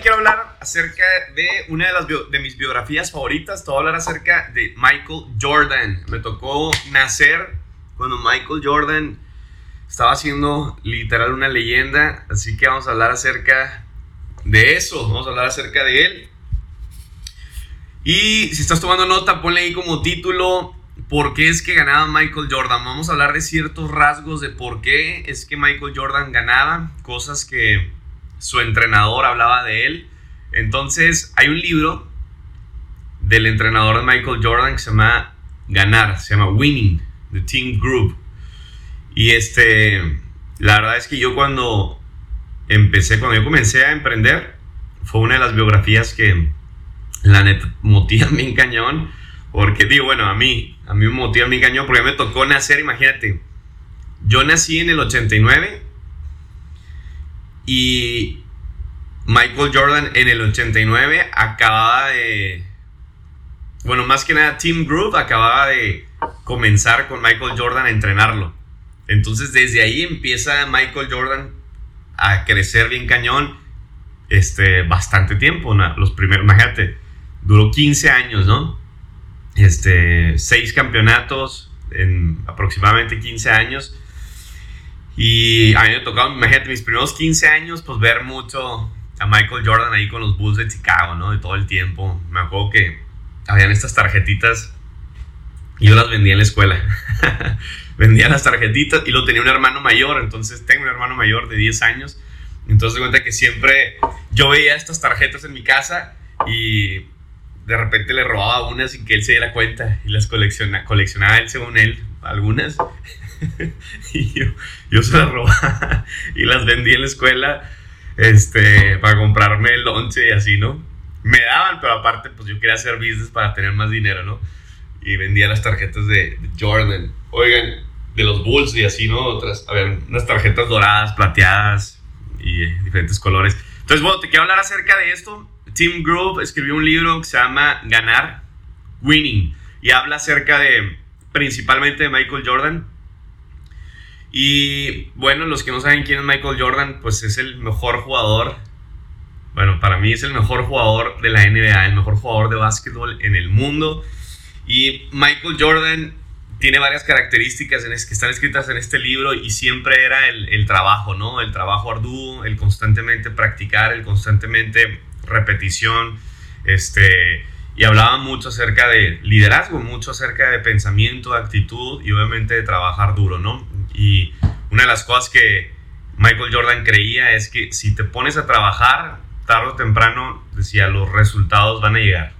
quiero hablar acerca de una de, las de mis biografías favoritas. Te voy a hablar acerca de Michael Jordan. Me tocó nacer cuando Michael Jordan estaba siendo literal una leyenda. Así que vamos a hablar acerca de eso. Vamos a hablar acerca de él. Y si estás tomando nota, ponle ahí como título ¿Por qué es que ganaba Michael Jordan? Vamos a hablar de ciertos rasgos de por qué es que Michael Jordan ganaba, cosas que su entrenador hablaba de él. Entonces, hay un libro del entrenador de Michael Jordan que se llama Ganar, se llama Winning, The Team Group. Y este, la verdad es que yo cuando empecé, cuando yo comencé a emprender, fue una de las biografías que la neta motiva bien cañón porque digo, bueno, a mí, a mí me motiva mi cañón porque me tocó nacer, imagínate. Yo nací en el 89 y Michael Jordan en el 89 acababa de... Bueno, más que nada, Team Group acababa de comenzar con Michael Jordan a entrenarlo. Entonces desde ahí empieza Michael Jordan a crecer bien cañón este, bastante tiempo. Los primeros, imagínate, duró 15 años, ¿no? este, seis campeonatos en aproximadamente 15 años. Y a mí me tocado, imagínate, mis primeros 15 años, pues ver mucho a Michael Jordan ahí con los Bulls de Chicago, ¿no? De todo el tiempo. Me acuerdo que habían estas tarjetitas y yo las vendía en la escuela. vendía las tarjetitas y lo tenía un hermano mayor, entonces tengo un hermano mayor de 10 años. Entonces de cuenta que siempre yo veía estas tarjetas en mi casa y de repente le robaba una sin que él se diera cuenta y las colecciona, coleccionaba él según él, algunas. y yo, yo, se las robaba y las vendí en la escuela este, para comprarme el lonche y así, ¿no? Me daban, pero aparte, pues yo quería hacer business para tener más dinero, ¿no? Y vendía las tarjetas de, Jordan. Oigan, de los Bulls y así, ¿no? Otras, había unas tarjetas doradas, plateadas y eh, diferentes colores. Entonces, bueno, te quiero hablar acerca de esto Tim Grove escribió un libro que se llama Ganar, Winning, y habla acerca de principalmente de Michael Jordan. Y bueno, los que no saben quién es Michael Jordan, pues es el mejor jugador. Bueno, para mí es el mejor jugador de la NBA, el mejor jugador de básquetbol en el mundo. Y Michael Jordan tiene varias características en que están escritas en este libro y siempre era el, el trabajo, ¿no? El trabajo arduo, el constantemente practicar, el constantemente repetición, este, y hablaba mucho acerca de liderazgo, mucho acerca de pensamiento, actitud y obviamente de trabajar duro, ¿no? Y una de las cosas que Michael Jordan creía es que si te pones a trabajar, tarde o temprano, decía, los resultados van a llegar,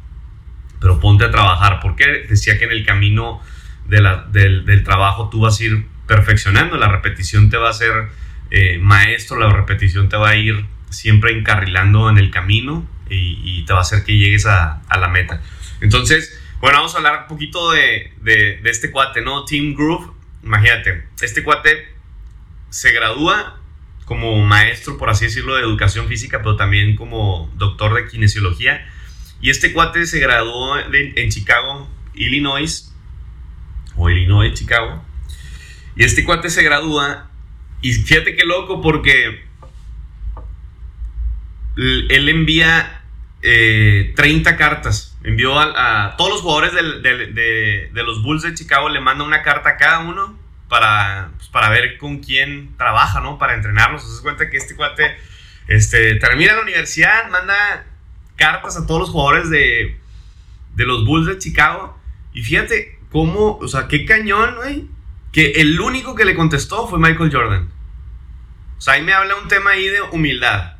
pero ponte a trabajar, porque decía que en el camino del, trabajo tú vas a ir perfeccionando, la repetición te va a ser eh, maestro, la repetición te va a ir siempre encarrilando en el camino y, te va a hacer que llegues a, la meta. Entonces, bueno, vamos a hablar un poquito de, de, este cuate, ¿no? Team Groove. Imagínate, este cuate se gradúa como maestro, por así decirlo, de educación física, pero también como doctor de kinesiología. Y este cuate se graduó en Chicago, Illinois, o Illinois, Chicago. Y este cuate se gradúa, y fíjate qué loco, porque él envía 30 eh, cartas. Envió a, todos los jugadores de, los Bulls de Chicago, le manda una carta a cada uno para, pues, para ver con quién trabaja, ¿no? Para entrenarlos. Se cuenta que este cuate este, termina la universidad, manda cartas a todos los jugadores de, de los Bulls de Chicago. Y fíjate cómo, o sea, qué cañón, güey. Que el único que le contestó fue Michael Jordan. O sea, ahí me habla un tema ahí de humildad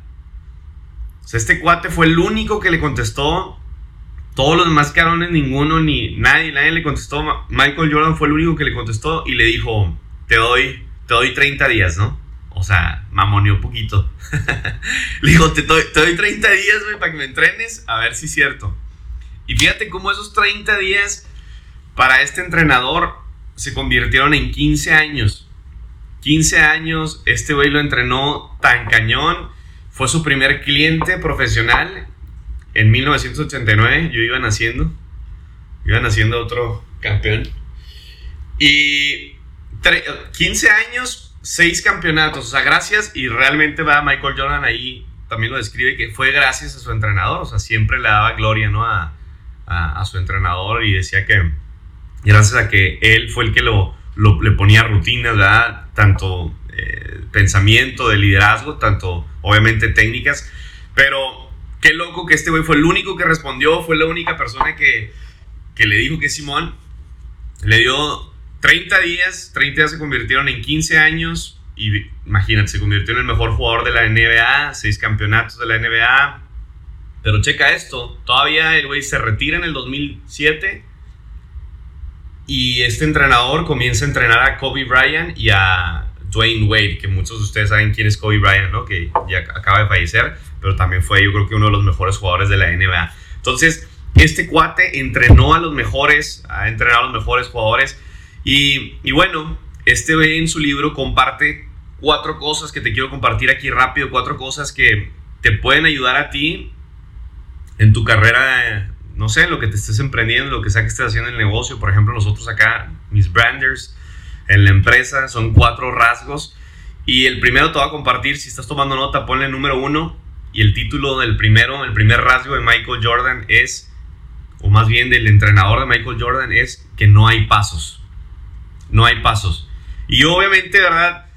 este cuate fue el único que le contestó. Todos los demás carones, ninguno, ni nadie, nadie le contestó. Michael Jordan fue el único que le contestó y le dijo, te doy, te doy 30 días, ¿no? O sea, mamoneó poquito. le dijo, te doy, te doy 30 días, güey, para que me entrenes, a ver si es cierto. Y fíjate cómo esos 30 días para este entrenador se convirtieron en 15 años. 15 años, este güey lo entrenó tan cañón fue su primer cliente profesional en 1989. Yo iba naciendo. Iba naciendo otro campeón. Y 15 años, 6 campeonatos. O sea, gracias. Y realmente va Michael Jordan ahí también lo describe que fue gracias a su entrenador, o sea, siempre le daba gloria, ¿no? A, a, su entrenador y decía que gracias a que él fue el que lo, le ponía rutinas. Tanto eh, pensamiento de liderazgo, tanto obviamente técnicas, pero qué loco que este güey fue el único que respondió, fue la única persona que, que le dijo que Simón le dio 30 días, 30 días se convirtieron en 15 años, y imagínate, se convirtió en el mejor jugador de la NBA, seis campeonatos de la NBA. Pero checa esto, todavía el güey se retira en el 2007 y este entrenador comienza a entrenar a Kobe Bryant y a Dwayne Wade, que muchos de ustedes saben quién es Kobe Bryant, ¿no? Que ya acaba de fallecer, pero también fue yo creo que uno de los mejores jugadores de la NBA. Entonces, este cuate entrenó a los mejores, ha entrenado a los mejores jugadores y, y bueno, este güey en su libro comparte cuatro cosas que te quiero compartir aquí rápido, cuatro cosas que te pueden ayudar a ti en tu carrera, no sé, lo que te estés emprendiendo, lo que sea que estés haciendo en el negocio. Por ejemplo, nosotros acá, mis branders en la empresa, son cuatro rasgos. Y el primero te voy a compartir, si estás tomando nota, ponle el número uno. Y el título del primero, el primer rasgo de Michael Jordan es, o más bien del entrenador de Michael Jordan, es que no hay pasos. No hay pasos. Y obviamente, ¿verdad?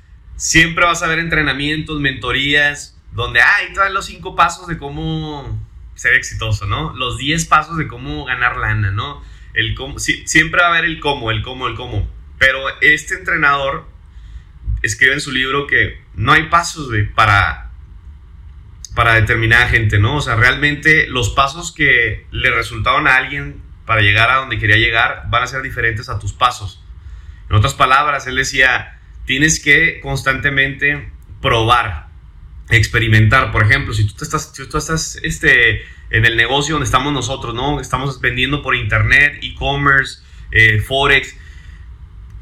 siempre vas a ver entrenamientos, mentorías, donde hay todos los cinco pasos de cómo ser exitoso, ¿no? Los 10 pasos de cómo ganar lana, ¿no? El cómo, siempre va a haber el cómo, el cómo, el cómo. Pero este entrenador escribe en su libro que no hay pasos, para, para determinada gente, ¿no? O sea, realmente los pasos que le resultaban a alguien para llegar a donde quería llegar van a ser diferentes a tus pasos. En otras palabras, él decía, tienes que constantemente probar, experimentar. Por ejemplo, si tú estás, si tú estás este, en el negocio donde estamos nosotros, ¿no? Estamos vendiendo por internet, e-commerce, eh, forex.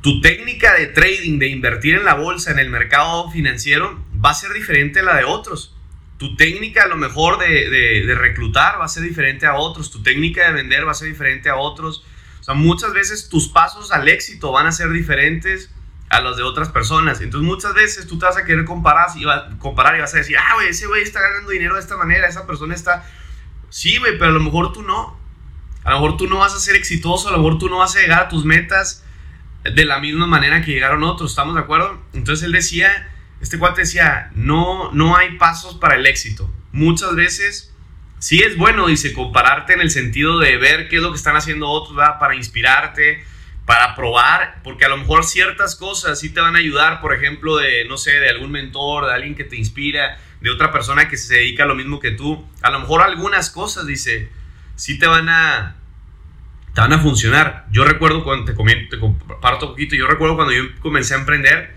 Tu técnica de trading, de invertir en la bolsa, en el mercado financiero, va a ser diferente a la de otros. Tu técnica a lo mejor de, de reclutar va a ser diferente a otros. Tu técnica de vender va a ser diferente a otros. O sea, muchas veces tus pasos al éxito van a ser diferentes a los de otras personas. Entonces muchas veces tú te vas a querer comparar y, comparar y vas a decir, ah, güey, ese güey está ganando dinero de esta manera, esa persona está... Sí, güey, pero a lo mejor tú no. A lo mejor tú no vas a ser exitoso, a lo mejor tú no vas a llegar a tus metas de la misma manera que llegaron otros, ¿estamos de acuerdo? Entonces él decía, este cuate decía, no, no hay pasos para el éxito. Muchas veces sí es bueno, dice, compararte en el sentido de ver qué es lo que están haciendo otros, ¿verdad? Para inspirarte, para probar, porque a lo mejor ciertas cosas sí te van a ayudar, por ejemplo, de, no sé, de algún mentor, de alguien que te inspira, de otra persona que se dedica a lo mismo que tú. A lo mejor algunas cosas, dice, sí te van a, te van a funcionar. Yo recuerdo cuando te, comento, te comparto un poquito, yo recuerdo cuando yo comencé a emprender,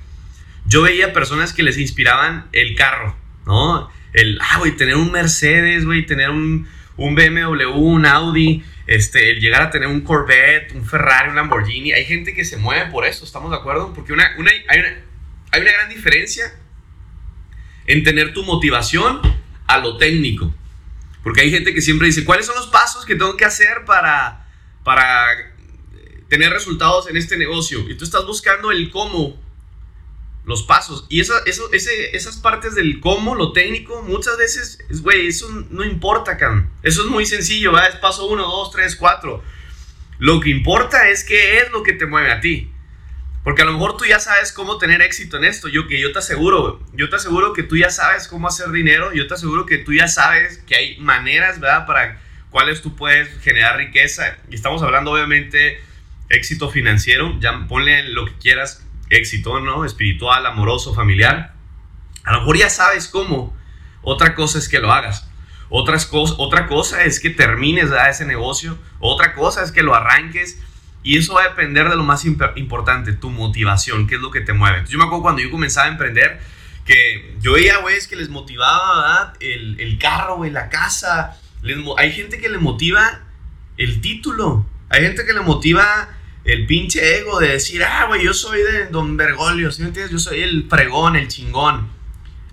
yo veía personas que les inspiraban el carro, ¿no? El, ah, güey, tener un Mercedes, güey, tener un, un BMW, un Audi, este, el llegar a tener un Corvette, un Ferrari, un Lamborghini. Hay gente que se mueve por eso, ¿estamos de acuerdo? Porque una, hay, una, hay una gran diferencia en tener tu motivación a lo técnico. Porque hay gente que siempre dice, ¿cuáles son los pasos que tengo que hacer para, para tener resultados en este negocio? Y tú estás buscando el cómo los pasos. Y eso, eso, esas partes del cómo, lo técnico, muchas veces, güey, eso no importa, can. Eso es muy sencillo, ¿verdad? Es paso 1, 2, 3, 4. Lo que importa es qué es lo que te mueve a ti. Porque a lo mejor tú ya sabes cómo tener éxito en esto. Yo que yo te aseguro, yo te aseguro que tú ya sabes cómo hacer dinero. Yo te aseguro que tú ya sabes que hay maneras, ¿verdad? Para cuáles tú puedes generar riqueza. Y estamos hablando, obviamente, éxito financiero. Ya ponle lo que quieras éxito, ¿no? Espiritual, amoroso, familiar. A lo mejor ya sabes cómo. Otra cosa es que lo hagas. Otras otra cosa es que termines ese negocio. Otra cosa es que lo arranques. Y eso va a depender de lo más importante, tu motivación, qué es lo que te mueve. yo me acuerdo cuando yo comenzaba a emprender, que yo veía, güey, que les motivaba el, el, carro, güey, la casa. Hay gente que le motiva el título. Hay gente que le motiva el pinche ego de decir, ah, güey, yo soy de Don Bergoglio, ¿sí me entiendes? Yo soy el fregón, el chingón.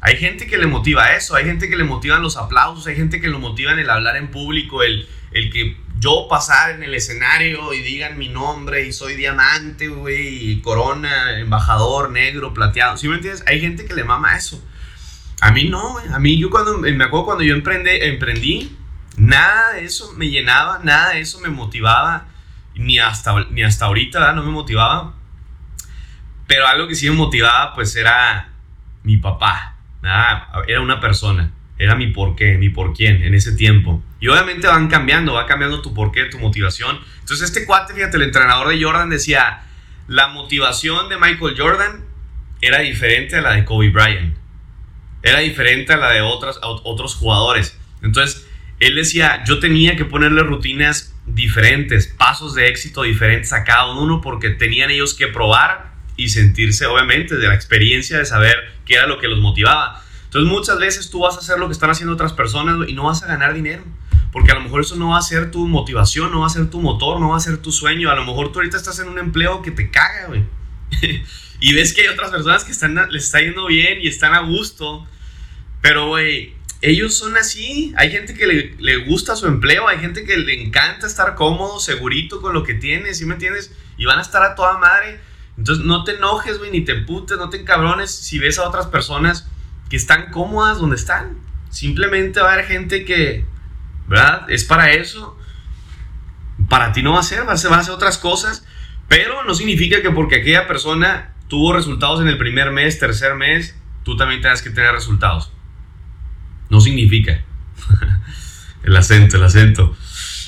Hay gente que le motiva eso, hay gente que le motivan los aplausos, hay gente que lo motiva en el hablar en público, el, el que yo pasar en el escenario y digan mi nombre y soy diamante, güey, corona, embajador, negro, plateado. ¿Sí me entiendes? Hay gente que le mama eso. A mí no, güey. A mí yo cuando, me acuerdo cuando yo emprendí, emprendí, nada de eso me llenaba, nada de eso me motivaba, ni hasta, ni hasta ahorita, No me motivaba. Pero algo que sí me motivaba, pues era mi papá. Era una persona. Era mi por qué, mi por quién en ese tiempo. Y obviamente van cambiando, va cambiando tu por qué, tu motivación. Entonces este cuate, fíjate, el entrenador de Jordan decía, la motivación de Michael Jordan era diferente a la de Kobe Bryant. Era diferente a la de otros jugadores. Entonces, él decía, yo tenía que ponerle rutinas diferentes, pasos de éxito diferentes a cada uno porque tenían ellos que probar y sentirse, obviamente, de la experiencia de saber qué era lo que los motivaba. Entonces, muchas veces tú vas a hacer lo que están haciendo otras personas y no vas a ganar dinero. Porque a lo mejor eso no va a ser tu motivación, no va a ser tu motor, no va a ser tu sueño. A lo mejor tú ahorita estás en un empleo que te caga, güey. y ves que hay otras personas que están, les está yendo bien y están a gusto. Pero, güey, ellos son así. Hay gente que le, le, gusta su empleo, hay gente que le encanta estar cómodo, segurito con lo que tiene, ¿sí me entiendes? Y van a estar a toda madre. Entonces, no te enojes, güey, ni te emputes, no te encabrones si ves a otras personas que están cómodas donde están. Simplemente va a haber gente que, ¿verdad? Es para eso. Para ti no va a ser, va a ser, va a ser otras cosas. Pero no significa que porque aquella persona tuvo resultados en el primer mes, tercer mes, tú también tengas que tener resultados. No significa. el acento, el acento.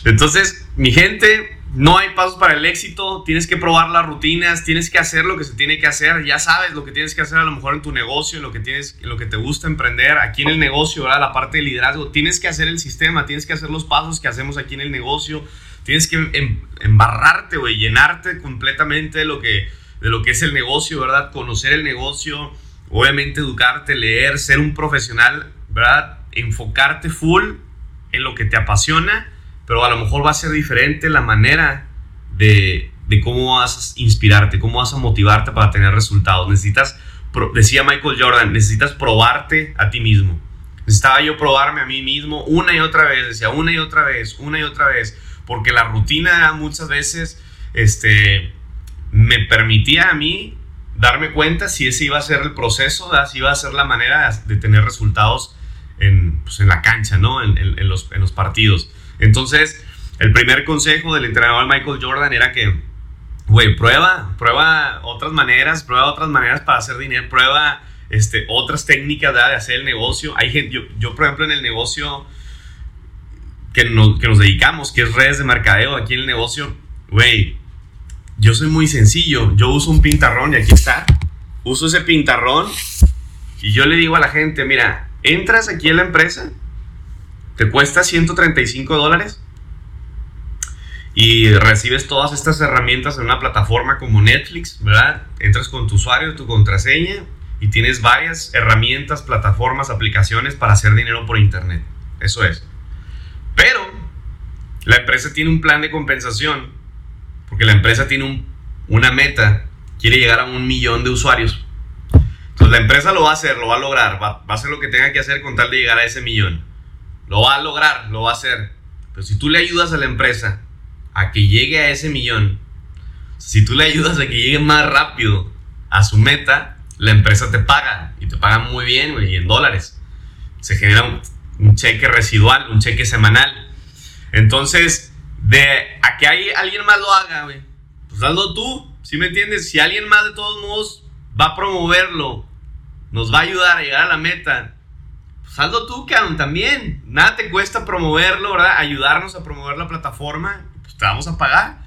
Entonces, mi gente, no hay pasos para el éxito, tienes que probar las rutinas, tienes que hacer lo que se tiene que hacer, ya sabes lo que tienes que hacer a lo mejor en tu negocio, lo que tienes, en lo que te gusta emprender, aquí en el negocio, ¿verdad? la parte de liderazgo, tienes que hacer el sistema, tienes que hacer los pasos que hacemos aquí en el negocio, tienes que em, embarrarte, güey, llenarte completamente de lo que de lo que es el negocio, ¿verdad? Conocer el negocio, obviamente educarte, leer, ser un profesional, ¿verdad? Enfocarte full en lo que te apasiona, pero a lo mejor va a ser diferente la manera de, de cómo vas a inspirarte, cómo vas a motivarte para tener resultados. Necesitas, decía Michael Jordan, necesitas probarte a ti mismo. Necesitaba yo probarme a mí mismo una y otra vez, decía una y otra vez, una y otra vez, porque la rutina muchas veces este, me permitía a mí darme cuenta si ese iba a ser el proceso, si iba a ser la manera de tener resultados en, pues, en la cancha, ¿no? En, en, los, en los partidos. Entonces, el primer consejo del entrenador Michael Jordan era que, güey, prueba, prueba otras maneras, prueba otras maneras para hacer dinero, prueba este, otras técnicas de hacer el negocio. Hay gente, yo, yo, por ejemplo, en el negocio que nos, que nos dedicamos, que es redes de mercadeo, aquí en el negocio, güey, yo soy muy sencillo. Yo uso un pintarrón y aquí está. Uso ese pintarrón y yo le digo a la gente, mira, entras aquí en la empresa, te cuesta 135 dólares y recibes todas estas herramientas en una plataforma como Netflix, ¿verdad? Entras con tu usuario, tu contraseña y tienes varias herramientas, plataformas, aplicaciones para hacer dinero por internet. Eso es. Pero la empresa tiene un plan de compensación porque la empresa tiene una meta, quiere llegar a un millón de usuarios. La empresa lo va a hacer, lo va a lograr, va, a hacer lo que tenga que hacer con tal de llegar a ese millón. Lo va a lograr, lo va a hacer. Pero si tú le ayudas a la empresa a que llegue a ese millón, si tú le ayudas a que llegue más rápido a su meta, la empresa te paga y te paga muy bien, y en dólares. Se genera un, cheque residual, un cheque semanal. Entonces, de a que hay, alguien más lo haga. Pues hazlo tú, ¿sí me entiendes? Si alguien más de todos modos va a promoverlo, nos va a ayudar a llegar a la meta, pues hazlo tú, cabrón, también. Nada te cuesta promoverlo, ¿verdad? Ayudarnos a promover la plataforma, pues te vamos a pagar.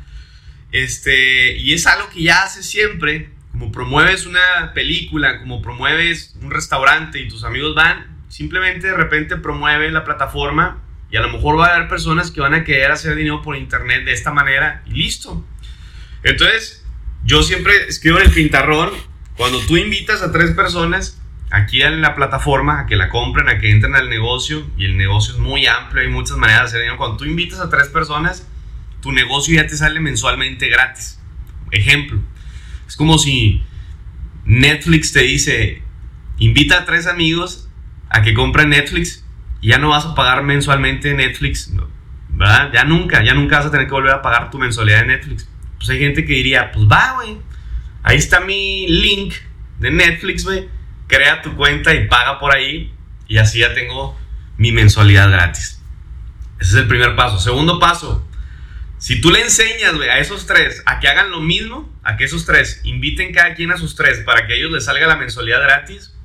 Este, y es algo que ya haces siempre, como promueves una película, como promueves un restaurante y tus amigos van, simplemente de repente promueve la plataforma y a lo mejor va a haber personas que van a querer hacer dinero por internet de esta manera y listo. Entonces, yo siempre escribo en el pintarrón, cuando tú invitas a tres personas aquí en la plataforma a que la compren, a que entren al negocio, y el negocio es muy amplio, hay muchas maneras de hacer cuando tú invitas a tres personas, tu negocio ya te sale mensualmente gratis. Ejemplo, es como si Netflix te dice, invita a tres amigos a que compren Netflix ya no vas a pagar mensualmente Netflix, ¿verdad? Ya nunca, ya nunca vas a tener que volver a pagar tu mensualidad de Netflix. Pues hay gente que diría, pues va, güey, ahí está mi link de Netflix, güey, crea tu cuenta y paga por ahí Y así ya tengo mi mensualidad gratis. Ese es el primer paso. Segundo paso, si tú le enseñas a esos tres a que hagan lo mismo, a que esos tres inviten cada quien a sus tres para que a ellos les salga la mensualidad gratis,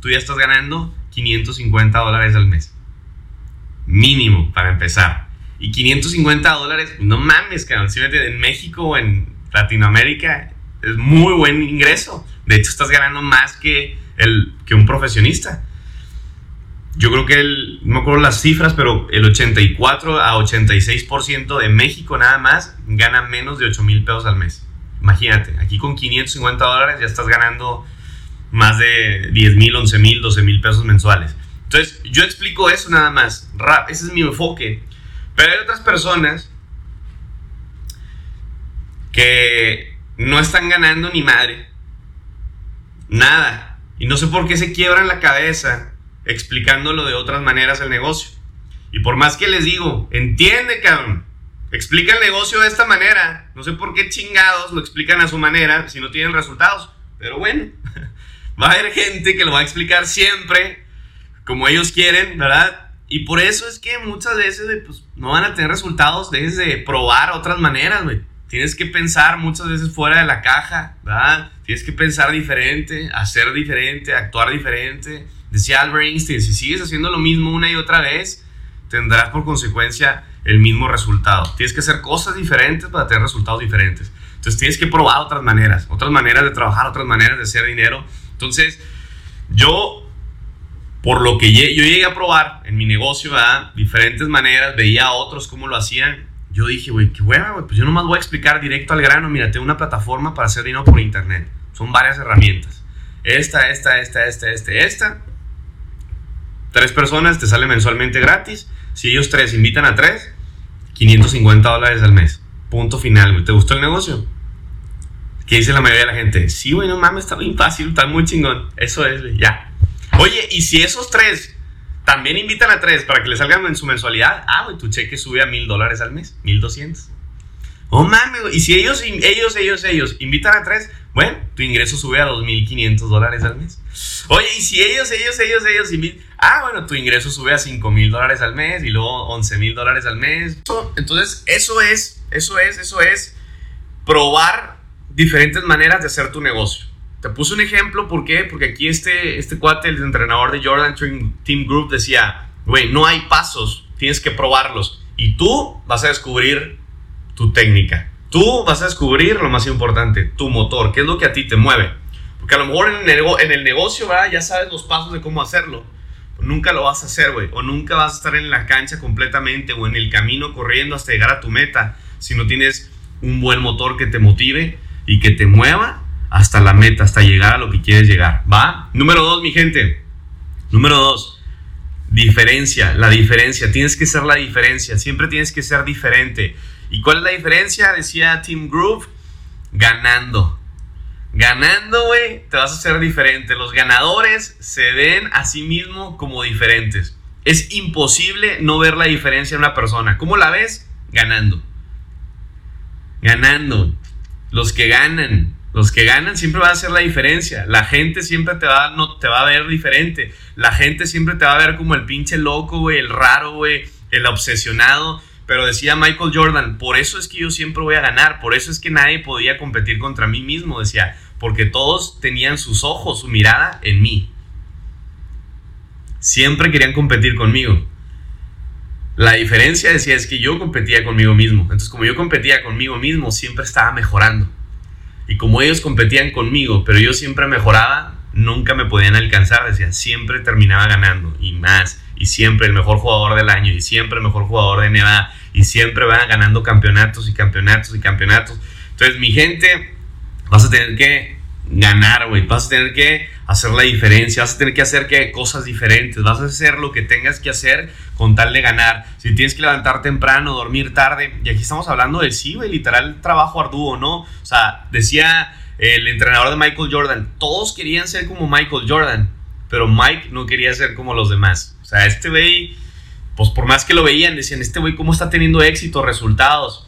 tú ya estás ganando 550 dólares al mes. Mínimo para empezar. Y 550 dólares, no mames, cabrón. Si en México o en Latinoamérica es muy buen ingreso. De hecho, estás ganando más que, el, que un profesionista. Yo creo que el, no me las cifras, pero el 84 a 86% de México nada más gana menos de 8 mil pesos al mes. Imagínate, aquí con 550 dólares ya estás ganando más de 10 mil, 11 mil, 12 mil pesos mensuales. Entonces, yo explico eso nada más. Ese es mi enfoque. Pero hay otras personas que no están ganando ni madre. Nada. Y no sé por qué se quiebran la cabeza explicándolo de otras maneras el negocio. Y por más que les digo, entiende, cabrón. Explica el negocio de esta manera. No sé por qué chingados lo explican a su manera si no tienen resultados. Pero bueno, va a haber gente que lo va a explicar siempre como ellos quieren, ¿verdad? Y por eso es que muchas veces pues, no van a tener resultados desde probar otras maneras, güey. Tienes que pensar muchas veces fuera de la caja, ¿verdad? Tienes que pensar diferente, hacer diferente, actuar diferente. Decía Albert Einstein, si sigues haciendo lo mismo una y otra vez, tendrás por consecuencia el mismo resultado. Tienes que hacer cosas diferentes para tener resultados diferentes. Entonces tienes que probar otras maneras, otras maneras de trabajar, otras maneras de hacer dinero. Entonces, yo, por lo que yo llegué a probar en mi negocio, ¿verdad? diferentes maneras, veía a otros cómo lo hacían yo dije, güey, qué hueva, güey, pues yo nomás voy a explicar directo al grano. Mira, tengo una plataforma para hacer dinero por internet. Son varias herramientas. Esta, esta, esta, esta, esta, esta. Tres personas te sale mensualmente gratis. Si ellos tres invitan a tres, 550 dólares al mes. Punto final, güey. ¿Te gustó el negocio? ¿Qué dice la mayoría de la gente? Sí, güey, no mames, está bien fácil, está muy chingón. Eso es, güey, ya. Oye, y si esos tres también invitan a tres para que le salgan en su mensualidad. Ah, güey, tu cheque sube a mil dólares al mes, mil doscientos. Oh mames, Y si ellos, ellos, ellos, ellos invitan a tres, bueno, tu ingreso sube a dos mil quinientos dólares al mes. Oye, y si ellos, ellos, ellos, ellos invitan. Ah, bueno, tu ingreso sube a cinco mil dólares al mes y luego once mil dólares al mes. Entonces, eso es, eso es, eso es probar diferentes maneras de hacer tu negocio. Te puse un ejemplo, ¿por qué? Porque aquí este, este cuate, el entrenador de Jordan Team Group, decía, güey, no hay pasos, tienes que probarlos. Y tú vas a descubrir tu técnica. Tú vas a descubrir lo más importante, tu motor, qué es lo que a ti te mueve. Porque a lo mejor en el, negocio ya sabes los pasos de cómo hacerlo. nunca lo vas a hacer, güey. O nunca vas a estar en la cancha completamente o en el camino corriendo hasta llegar a tu meta si no tienes un buen motor que te motive y que te mueva hasta la meta, hasta llegar a lo que quieres llegar. ¿Va? Número dos, mi gente. Número dos. Diferencia, la diferencia. Tienes que ser la diferencia. Siempre tienes que ser diferente. ¿Y cuál es la diferencia? Decía Team Groove. Ganando. Ganando, güey, te vas a hacer diferente. Los ganadores se ven a sí mismos como diferentes. Es imposible no ver la diferencia en una persona. ¿Cómo la ves? Ganando. Ganando. Los que ganan los que ganan siempre van a hacer la diferencia. La gente siempre te va, no, te va a ver diferente. La gente siempre te va a ver como el pinche loco, güey, el raro, güey, el obsesionado. Pero decía Michael Jordan, por eso es que yo siempre voy a ganar, por eso es que nadie podía competir contra mí mismo, decía, porque todos tenían sus ojos, su mirada en mí. Siempre querían competir conmigo. La diferencia, decía, es que yo competía conmigo mismo. Entonces, como yo competía conmigo mismo, siempre estaba mejorando. Y como ellos competían conmigo, pero yo siempre mejoraba, nunca me podían alcanzar, decía, siempre terminaba ganando y más, y siempre el mejor jugador del año, y siempre el mejor jugador de NBA, y siempre van ganando campeonatos y campeonatos y campeonatos. Entonces, mi gente, vas a tener que ganar, güey, vas a tener que hacer la diferencia, vas a tener que hacer que cosas diferentes, vas a hacer lo que tengas que hacer con tal de ganar. Si tienes que levantar temprano, dormir tarde, y aquí estamos hablando de sí, güey, literal trabajo arduo, ¿no? O sea, decía el entrenador de Michael Jordan, todos querían ser como Michael Jordan, pero Mike no quería ser como los demás. O sea, este güey, pues por más que lo veían, decían, este güey, ¿cómo está teniendo éxito, resultados?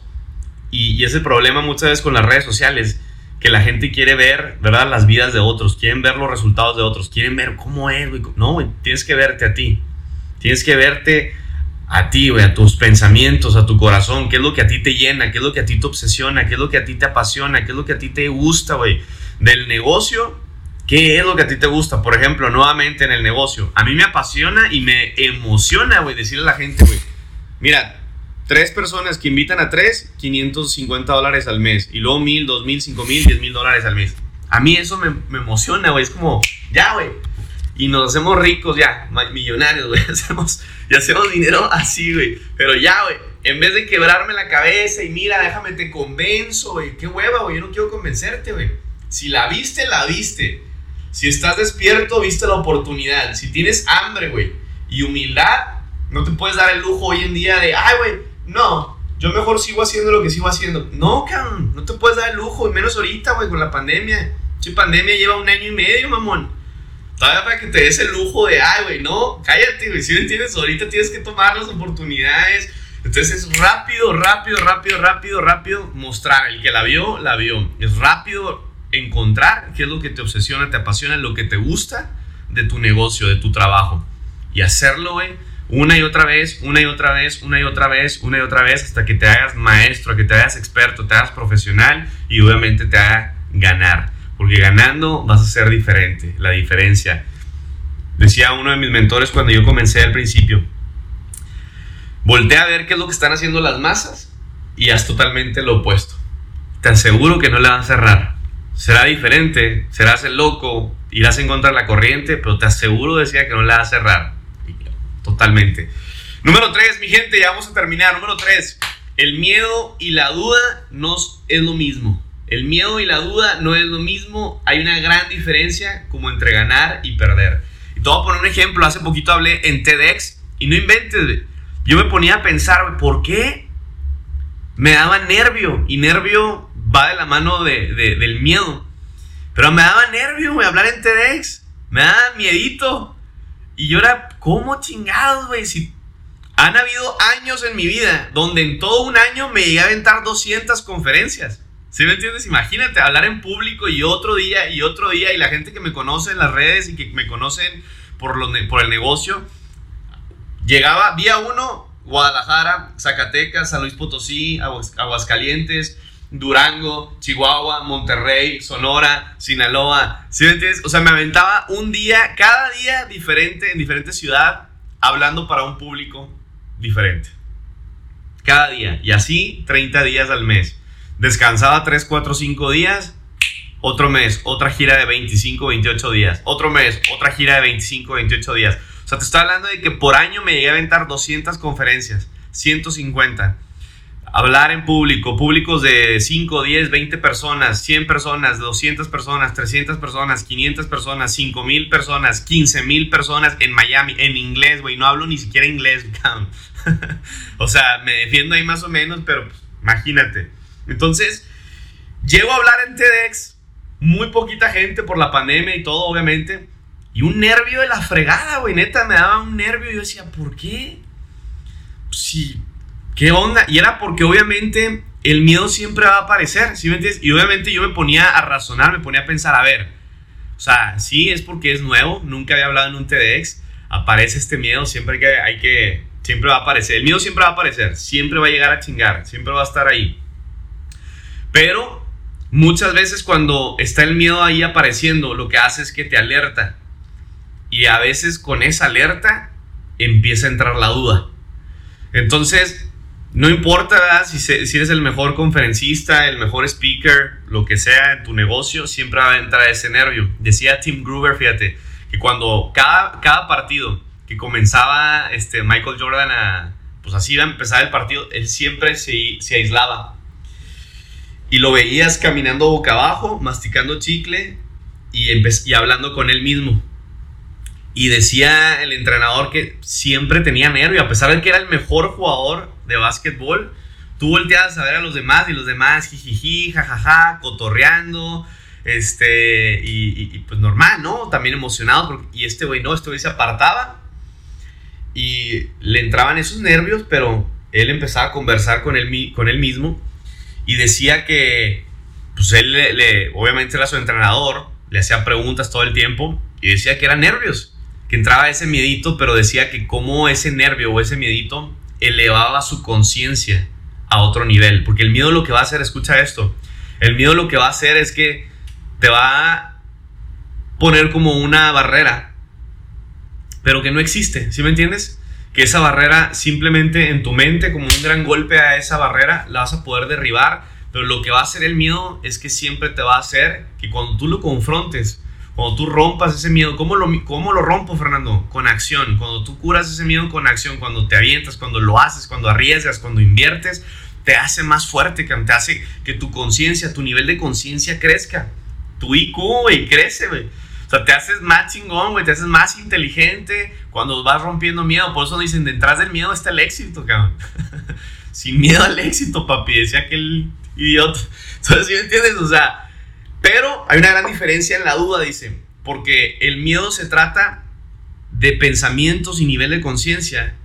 Y, y ese problema muchas veces con las redes sociales que la gente quiere ver, ¿verdad? Las vidas de otros, quieren ver los resultados de otros, quieren ver cómo es, güey. No, güey, tienes que verte a ti. Tienes que verte a ti, güey, a tus pensamientos, a tu corazón, qué es lo que a ti te llena, qué es lo que a ti te obsesiona, qué es lo que a ti te apasiona, qué es lo que a ti te gusta, güey. Del negocio, ¿qué es lo que a ti te gusta? Por ejemplo, nuevamente en el negocio, a mí me apasiona y me emociona, güey, decirle a la gente, güey, mira, tres personas que invitan a tres, 550 dólares al mes, y luego mil, dos mil, cinco mil, diez mil dólares al mes. A mí eso me, emociona, güey, es como, ya, güey y nos hacemos ricos ya, millonarios, güey. Hacemos, y hacemos dinero así, güey. Pero ya, güey, en vez de quebrarme la cabeza y mira, déjame te convenzo, güey. Qué hueva, güey. Yo no quiero convencerte, güey. Si la viste, la viste. Si estás despierto, viste la oportunidad. Si tienes hambre, güey, y humildad, no te puedes dar el lujo hoy en día de, ay, güey, no, yo mejor sigo haciendo lo que sigo haciendo. No, cabrón, no te puedes dar el lujo, y menos ahorita, güey, con la pandemia. Si pandemia lleva un año y medio, mamón. Todavía para que te des el lujo de, ay, güey, no, cállate, güey, si no entiendes, ahorita tienes que tomar las oportunidades. Entonces es rápido, rápido, rápido, rápido, rápido mostrar. El que la vio, la vio. Es rápido encontrar qué es lo que te obsesiona, te apasiona, lo que te gusta de tu negocio, de tu trabajo. Y hacerlo, güey, una y otra vez, una y otra vez, una y otra vez, una y otra vez, hasta que te hagas maestro, que te hagas experto, te hagas profesional y obviamente te haga ganar. Porque ganando vas a ser diferente, la diferencia. Decía uno de mis mentores cuando yo comencé al principio, voltea a ver qué es lo que están haciendo las masas y haz totalmente lo opuesto. Te aseguro que no le vas a cerrar. Será diferente, serás el loco, irás en contra de la corriente, pero te aseguro, decía, que no le vas a cerrar. Totalmente. Número 3, mi gente, ya vamos a terminar. Número 3, el miedo y la duda no es lo mismo. El miedo y la duda no es lo mismo, hay una gran diferencia como entre ganar y perder. Y te voy a poner un ejemplo, hace poquito hablé en TEDx y no inventes, yo me ponía a pensar, ¿por qué me daba nervio? Y nervio va de la mano del miedo. Pero me daba nervio, hablar en TEDx. Me daba miedito. Y yo era, ¿cómo chingados, güey? Si han habido años en mi vida donde en todo un año me llegué a aventar 200 conferencias. ¿Sí me entiendes? Imagínate hablar en público y otro día y otro día y la gente que me conoce en las redes y que me conocen por, lo, por el negocio. Llegaba día uno, Guadalajara, Zacatecas, San Luis Potosí, Aguascalientes, Durango, Chihuahua, Monterrey, Sonora, Sinaloa. ¿Sí me entiendes? O sea, me aventaba un día, cada día diferente, en diferente ciudad, hablando para un público diferente. Cada día. Y así 30 días al mes descansaba 3, 4, 5 días, otro mes, otra gira de 25, 28 días, otro mes, otra gira de 25, 28 días. O sea, te estoy hablando de que por año me llegué a aventar 200 conferencias, 150. Hablar en público, públicos de 5, 10, 20 personas, 100 personas, 200 personas, 300 personas, 500 personas, 5000 personas, 15000 personas en Miami, en inglés, güey. No hablo ni siquiera inglés, o sea, me defiendo ahí más o menos, pero pues, imagínate. Entonces, llego a hablar en TEDx, muy poquita gente por la pandemia y todo, obviamente. Y un nervio de la fregada, güey. Neta, me daba un nervio. Yo decía, ¿por qué? Sí, ¿qué onda? Y era porque obviamente el miedo siempre va a aparecer, ¿sí me entiendes? Y obviamente yo me ponía a razonar, me ponía a pensar, a ver, o sea, sí, es porque es nuevo, nunca había hablado en un TEDx, aparece este miedo, siempre que, hay que, siempre va a aparecer, el miedo siempre va a aparecer, siempre va a llegar a chingar, siempre va a estar ahí. Pero muchas veces cuando está el miedo ahí apareciendo, lo que hace es que te alerta. Y a veces con esa alerta empieza a entrar la duda. Entonces, no importa si, si eres el mejor conferencista, el mejor speaker, lo que sea en tu negocio, siempre va a entrar ese nervio. Decía Tim Gruber, fíjate, que cuando cada, partido que comenzaba este, Michael Jordan a, pues así iba a empezar el partido, él siempre se, se aislaba y lo veías caminando boca abajo, masticando chicle y, y hablando con él mismo. Y decía el entrenador que siempre tenía nervio, a pesar de que era el mejor jugador de básquetbol, tú volteabas a ver a los demás y los demás jijiji, jajaja, cotorreando, este, y, pues normal, ¿no? También emocionado, y este güey no, este güey se apartaba y le entraban esos nervios, pero él empezaba a conversar con él, con él mismo y decía que pues él le, obviamente era su entrenador, le hacía preguntas todo el tiempo y decía que eran nervios, que entraba ese miedito, pero decía que como ese nervio o ese miedito elevaba su conciencia a otro nivel, porque el miedo lo que va a hacer, escucha esto, el miedo lo que va a hacer es que te va a poner como una barrera, pero que no existe, ¿sí me entiendes? Que esa barrera simplemente en tu mente, como un gran golpe a esa barrera, la vas a poder derribar, pero lo que va a hacer el miedo es que siempre te va a hacer que cuando tú lo confrontes, cuando tú rompas ese miedo, ¿cómo lo, ¿cómo lo rompo, Fernando? Con acción. Cuando tú curas ese miedo con acción, cuando te avientas, cuando lo haces, cuando arriesgas, cuando inviertes, te hace más fuerte, te hace que tu conciencia, tu nivel de conciencia crezca. Tu IQ, güey, crece, güey. O sea, te haces más chingón, güey, te haces más inteligente cuando vas rompiendo miedo. Por eso dicen, detrás del miedo está el éxito, cabrón. Sin miedo al éxito, papi, decía aquel idiota. Entonces, ¿sí me entiendes? O sea, pero hay una gran diferencia en la duda, dice, porque el miedo se trata de pensamientos y nivel de conciencia,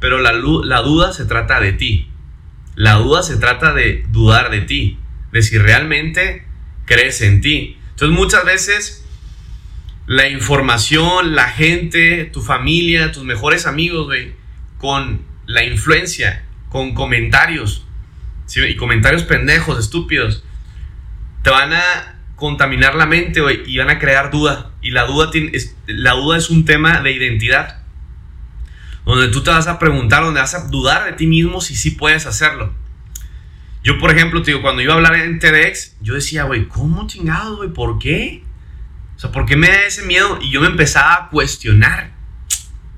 pero la, la duda se trata de ti. La duda se trata de dudar de ti, de si realmente crees en ti. Entonces muchas veces la información, la gente, tu familia, tus mejores amigos, güey, con la influencia, con comentarios, y comentarios pendejos, estúpidos, te van a contaminar la mente, güey, y van a crear duda. Y la duda, es, la duda es un tema de identidad. Donde tú te vas a preguntar, donde vas a dudar de ti mismo si sí puedes hacerlo. Yo, por ejemplo, te digo, cuando iba a hablar en TEDx, yo decía, güey, ¿cómo chingados, güey? ¿Por qué? O sea, ¿por qué me da ese miedo? Y yo me empezaba a cuestionar.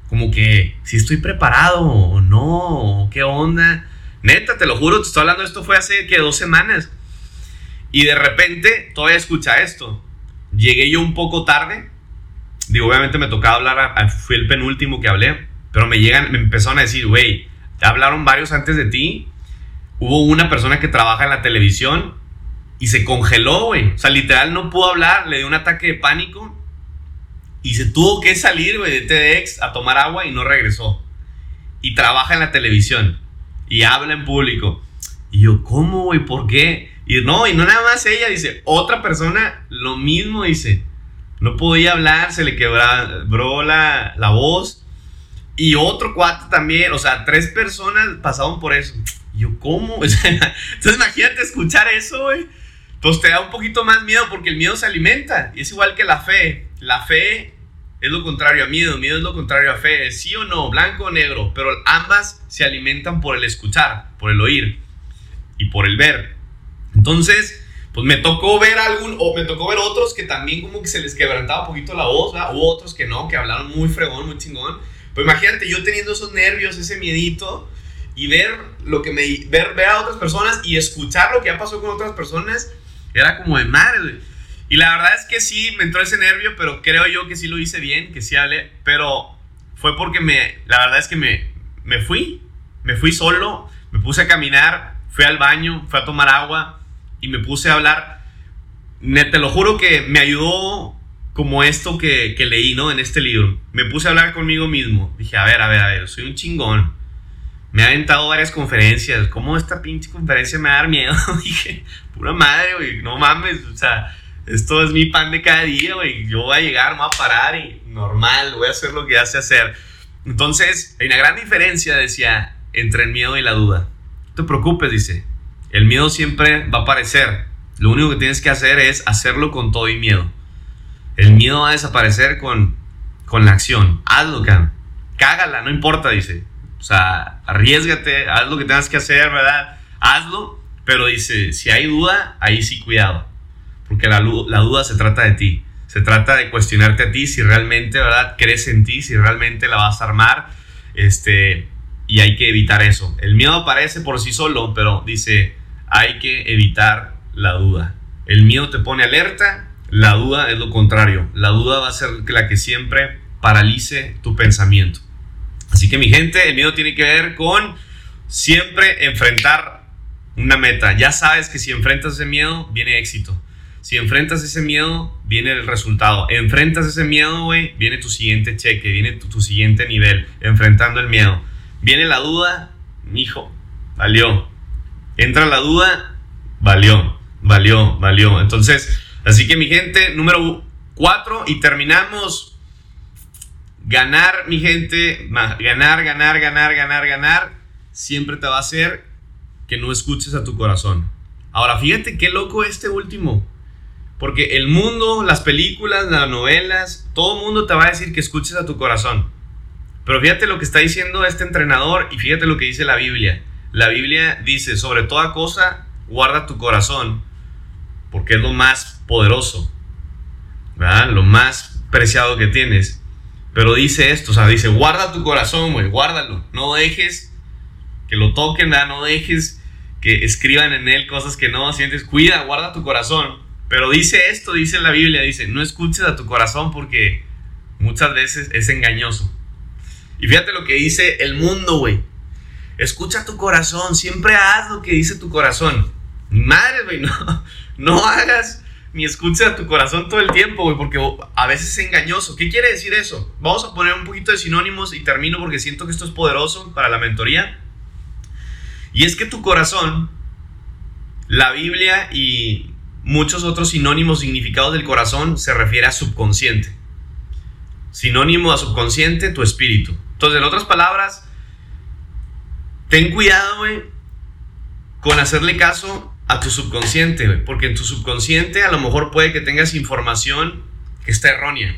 Como que, si estoy preparado o no, qué onda. Neta, te lo juro, te estoy hablando, esto fue hace que dos semanas. Y de repente, todavía escucha esto. Llegué yo un poco tarde. Digo, obviamente me tocaba hablar, fui el penúltimo que hablé. Pero me llegan, me empezaron a decir, güey, hablaron varios antes de ti. Hubo una persona que trabaja en la televisión y se congeló, güey. O sea, literal no pudo hablar, le dio un ataque de pánico y se tuvo que salir, güey, de TEDx a tomar agua y no regresó. Y trabaja en la televisión y habla en público. Y yo, ¿cómo, güey? ¿Por qué? Y no, y no nada más ella, dice, otra persona, lo mismo, dice. No podía hablar, se le quebró la, la voz. Y otro cuate también, o sea, tres personas pasaron por eso. Yo, ¿cómo? entonces imagínate escuchar eso, güey. Pues te da un poquito más miedo porque el miedo se alimenta. Y es igual que la fe. La fe es lo contrario a miedo, miedo es lo contrario a fe, sí o no, blanco o negro, pero ambas se alimentan por el escuchar, por el oír y por el ver. Entonces, pues me tocó ver algún, o me tocó ver otros que también como que se les quebrantaba un poquito la voz, ¿verdad? Hubo otros que no, que hablaron muy fregón, muy chingón. Pues imagínate yo teniendo esos nervios, ese miedito, y ver lo que me, ver, ver a otras personas y escuchar lo que ya pasó con otras personas, era como de madre, y la verdad es que sí, me entró ese nervio, pero creo yo que sí lo hice bien, que sí hablé, pero fue porque me, la verdad es que me, me fui, me fui solo, me puse a caminar, fui al baño, fui a tomar agua y me puse a hablar. Te lo juro que me ayudó como esto que, que leí, ¿no? En este libro. Me puse a hablar conmigo mismo. Dije, a ver, a ver, a ver, soy un chingón. Me ha aventado varias conferencias. ¿Cómo esta pinche conferencia me va a dar miedo? Dije, pura madre, güey, no mames. O sea, esto es mi pan de cada día, güey. Yo voy a llegar, me voy a parar y normal, voy a hacer lo que hace hacer. Entonces, hay una gran diferencia, decía, entre el miedo y la duda. No te preocupes, dice. El miedo siempre va a aparecer. Lo único que tienes que hacer es hacerlo con todo y miedo. El miedo va a desaparecer con, con la acción. Hazlo, can. Cágala, no importa, dice. O sea, arriesgate, haz lo que tengas que hacer, ¿verdad? Hazlo, pero dice, si hay duda, ahí sí cuidado porque la, duda se trata de ti. Se trata de cuestionarte a ti si realmente, ¿verdad? Crees en ti, si realmente la vas a armar. Este, y hay que evitar eso. El miedo aparece por sí solo, pero dice, hay que evitar la duda. El miedo te pone alerta, la duda es lo contrario. La duda va a ser la que siempre paralice tu pensamiento. Así que mi gente, el miedo tiene que ver con siempre enfrentar una meta. Ya sabes que si enfrentas ese miedo, viene éxito. Si enfrentas ese miedo, viene el resultado. Enfrentas ese miedo, güey, viene tu siguiente cheque, viene tu, siguiente nivel, enfrentando el miedo. Viene la duda, hijo, valió. Entra la duda, valió. Valió, valió. Entonces, así que mi gente, número 4 y terminamos. Ganar, mi gente, ganar, ganar, ganar, ganar, ganar, siempre te va a hacer que no escuches a tu corazón. Ahora, fíjate qué loco este último. Porque el mundo, las películas, las novelas, todo el mundo te va a decir que escuches a tu corazón. Pero fíjate lo que está diciendo este entrenador y fíjate lo que dice la Biblia. La Biblia dice, sobre toda cosa, guarda tu corazón, porque es lo más poderoso, ¿verdad? Lo más preciado que tienes. Pero dice esto, o sea, dice, guarda tu corazón, güey, guárdalo. No dejes que lo toquen, ¿verdad? No dejes que escriban en él cosas que no sientes. Cuida, guarda tu corazón pero dice esto, dice la Biblia, dice, no escuches a tu corazón porque muchas veces es engañoso. Y fíjate lo que dice el mundo, güey. Escucha tu corazón, siempre haz lo que dice tu corazón. Madre, güey, no, no hagas ni escuches a tu corazón todo el tiempo, güey, porque a veces es engañoso. ¿Qué quiere decir eso? Vamos a poner un poquito de sinónimos y termino porque siento que esto es poderoso para la mentoría. Y es que tu corazón, la Biblia y muchos otros sinónimos significados del corazón se refiere a subconsciente. Sinónimo a subconsciente, tu espíritu. Entonces, en otras palabras, ten cuidado, con hacerle caso a tu subconsciente, porque en tu subconsciente a lo mejor puede que tengas información que está errónea.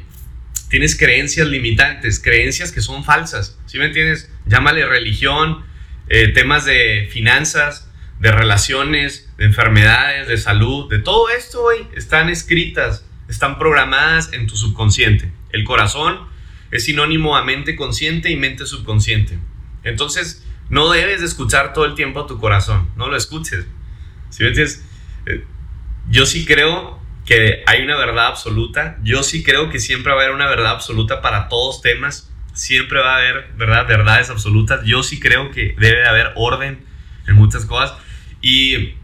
Tienes creencias limitantes, creencias que son falsas. ¿Sí me entiendes? Llámale religión, eh, temas de finanzas, de relaciones, de enfermedades, de salud, de todo esto, güey, están escritas, están programadas en tu subconsciente. El corazón es sinónimo a mente consciente y mente subconsciente. Entonces, no debes de escuchar todo el tiempo a tu corazón, no lo escuches. ¿Sí entiendes? Eh, yo sí creo que hay una verdad absoluta, yo sí creo que siempre va a haber una verdad absoluta para todos temas, siempre va a haber ¿verdad? verdades absolutas, yo sí creo que debe de haber orden en muchas cosas, y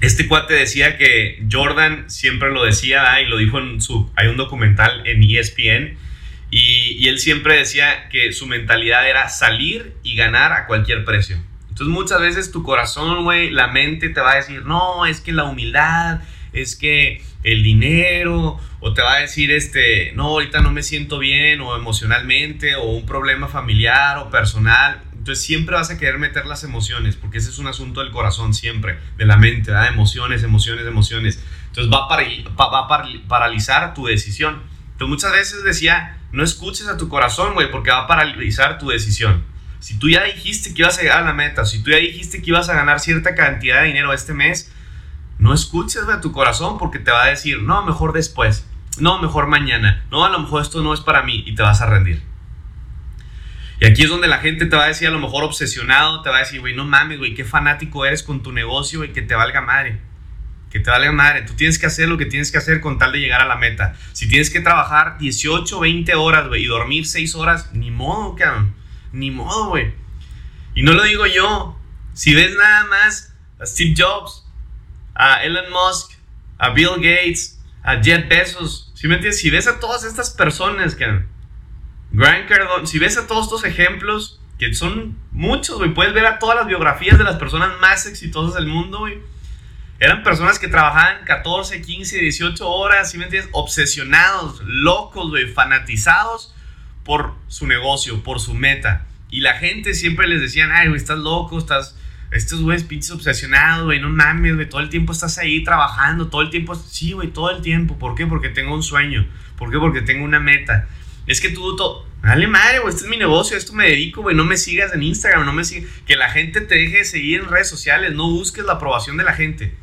este cuate decía que Jordan siempre lo decía, y lo dijo en su. Hay un documental en ESPN. Y, y, él siempre decía que su mentalidad era salir y ganar a cualquier precio. Entonces muchas veces tu corazón, güey, la mente te va a decir, no, es que la humildad, es que el dinero, o te va a decir, este, no, ahorita no me siento bien, o emocionalmente, o un problema familiar o personal. Entonces siempre vas a querer meter las emociones, porque ese es un asunto del corazón siempre, de la mente, ¿verdad? Emociones, emociones, emociones. Entonces va a, va a paralizar tu decisión. Entonces muchas veces decía, no escuches a tu corazón, güey, porque va a paralizar tu decisión. Si tú ya dijiste que ibas a llegar a la meta, si tú ya dijiste que ibas a ganar cierta cantidad de dinero este mes, no escuches a tu corazón porque te va a decir, no, mejor después, no, mejor mañana, no, a lo mejor esto no es para mí y te vas a rendir. Y aquí es donde la gente te va a decir, a lo mejor obsesionado, te va a decir, güey, no mames, güey, qué fanático eres con tu negocio, güey, que te valga madre. Que te valga madre. Tú tienes que hacer lo que tienes que hacer con tal de llegar a la meta. Si tienes que trabajar 18, 20 horas, güey, y dormir 6 horas, ni modo, cabrón. Ni modo, güey. Y no lo digo yo. Si ves nada más a Steve Jobs, a Elon Musk, a Bill Gates, a Jeff Bezos, si me entiendes? Si ves a todas estas personas, que Grant Cardone, si ves a todos estos ejemplos, que son muchos, güey, puedes ver a todas las biografías de las personas más exitosas del mundo, güey. Eran personas que trabajaban 14, 15, 18 horas, ¿sí me entiendes? Obsesionados, locos, fanatizados por su negocio, por su meta. Y la gente siempre les decían, ay, güey, estás loco, estás... Estos güeyes pinches obsesionados, güey, no mames, güey, todo el tiempo estás ahí trabajando, todo el tiempo, sí, güey, todo el tiempo. ¿Por qué? Porque tengo un sueño. ¿Por qué? Porque tengo una meta. Es que tú, todo, dale madre, güey, este es mi negocio, a esto me dedico, güey, no me sigas en Instagram, no me sigas, que la gente te deje de seguir en redes sociales, no busques la aprobación de la gente.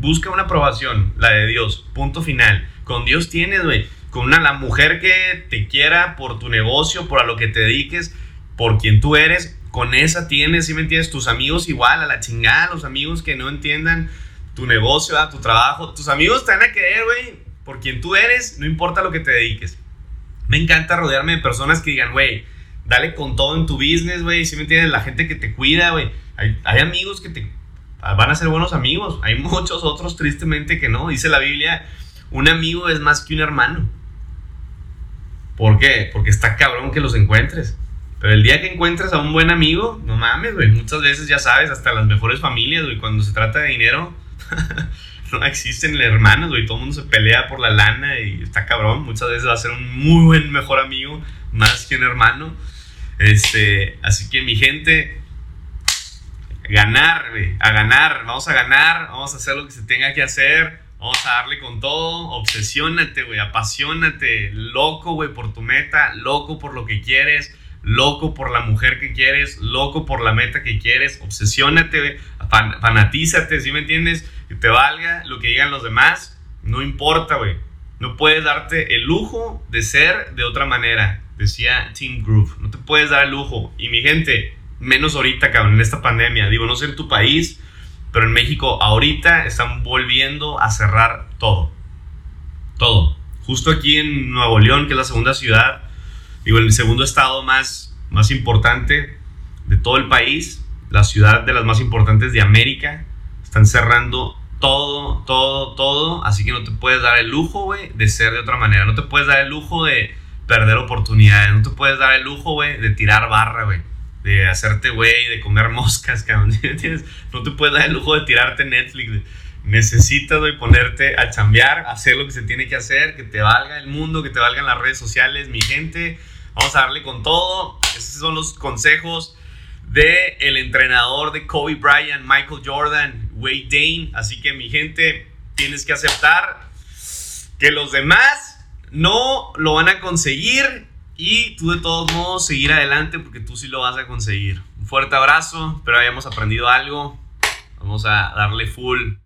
Busca una aprobación, la de Dios, punto final. Con Dios tienes, güey, con una la mujer que te quiera por tu negocio, por a lo que te dediques, por quien tú eres, con esa tienes, si me entiendes? Tus amigos igual, a la chingada, los amigos que no entiendan tu negocio, a tu trabajo, tus amigos te van a querer, güey, por quien tú eres, no importa lo que te dediques. Me encanta rodearme de personas que digan, güey, dale con todo en tu business, güey. Si me entiendes, la gente que te cuida, güey. Hay, amigos que te van a ser buenos amigos. Hay muchos otros, tristemente, que no. Dice la Biblia, un amigo es más que un hermano. ¿Por qué? Porque está cabrón que los encuentres. Pero el día que encuentres a un buen amigo, no mames, güey. Muchas veces ya sabes, hasta las mejores familias, güey, cuando se trata de dinero, no existen hermanos, güey. Todo el mundo se pelea por la lana y está cabrón. Muchas veces va a ser un muy buen mejor amigo, más que un hermano. Este, así que mi gente, ganar, güey, a ganar. Vamos a ganar, vamos a hacer lo que se tenga que hacer. Vamos a darle con todo. Obsesiónate, güey, apasionate. Loco, güey, por tu meta. Loco por lo que quieres loco por la mujer que quieres, loco por la meta que quieres, obsesiónate, fanatízate, ¿sí me entiendes? Que te valga lo que digan los demás, no importa, güey. No puedes darte el lujo de ser de otra manera, decía Team Groove. No te puedes dar el lujo. Y mi gente, menos ahorita, cabrón, en esta pandemia. Digo, no sé en tu país, pero en México ahorita están volviendo a cerrar todo. Todo. Justo aquí en Nuevo León, que es la segunda ciudad, digo, el segundo estado más, más importante de todo el país, la ciudad de las más importantes de América, están cerrando todo, todo, todo, así que no te puedes dar el lujo, güey, de ser de otra manera, no te puedes dar el lujo de perder oportunidades, no te puedes dar el lujo, güey, de tirar barra, güey, de hacerte, güey, de comer moscas, cabrón, No te puedes dar el lujo de tirarte Netflix, necesitas, güey, ponerte a chambear, hacer lo que se tiene que hacer, que te valga el mundo, que te valgan las redes sociales, mi gente, vamos a darle con todo, esos son los consejos de el entrenador de Kobe Bryant, Michael Jordan, Wade Dane. Así que mi gente, tienes que aceptar que los demás no lo van a conseguir y tú de todos modos seguir adelante porque tú sí lo vas a conseguir. Un fuerte abrazo, espero hayamos aprendido algo. Vamos a darle full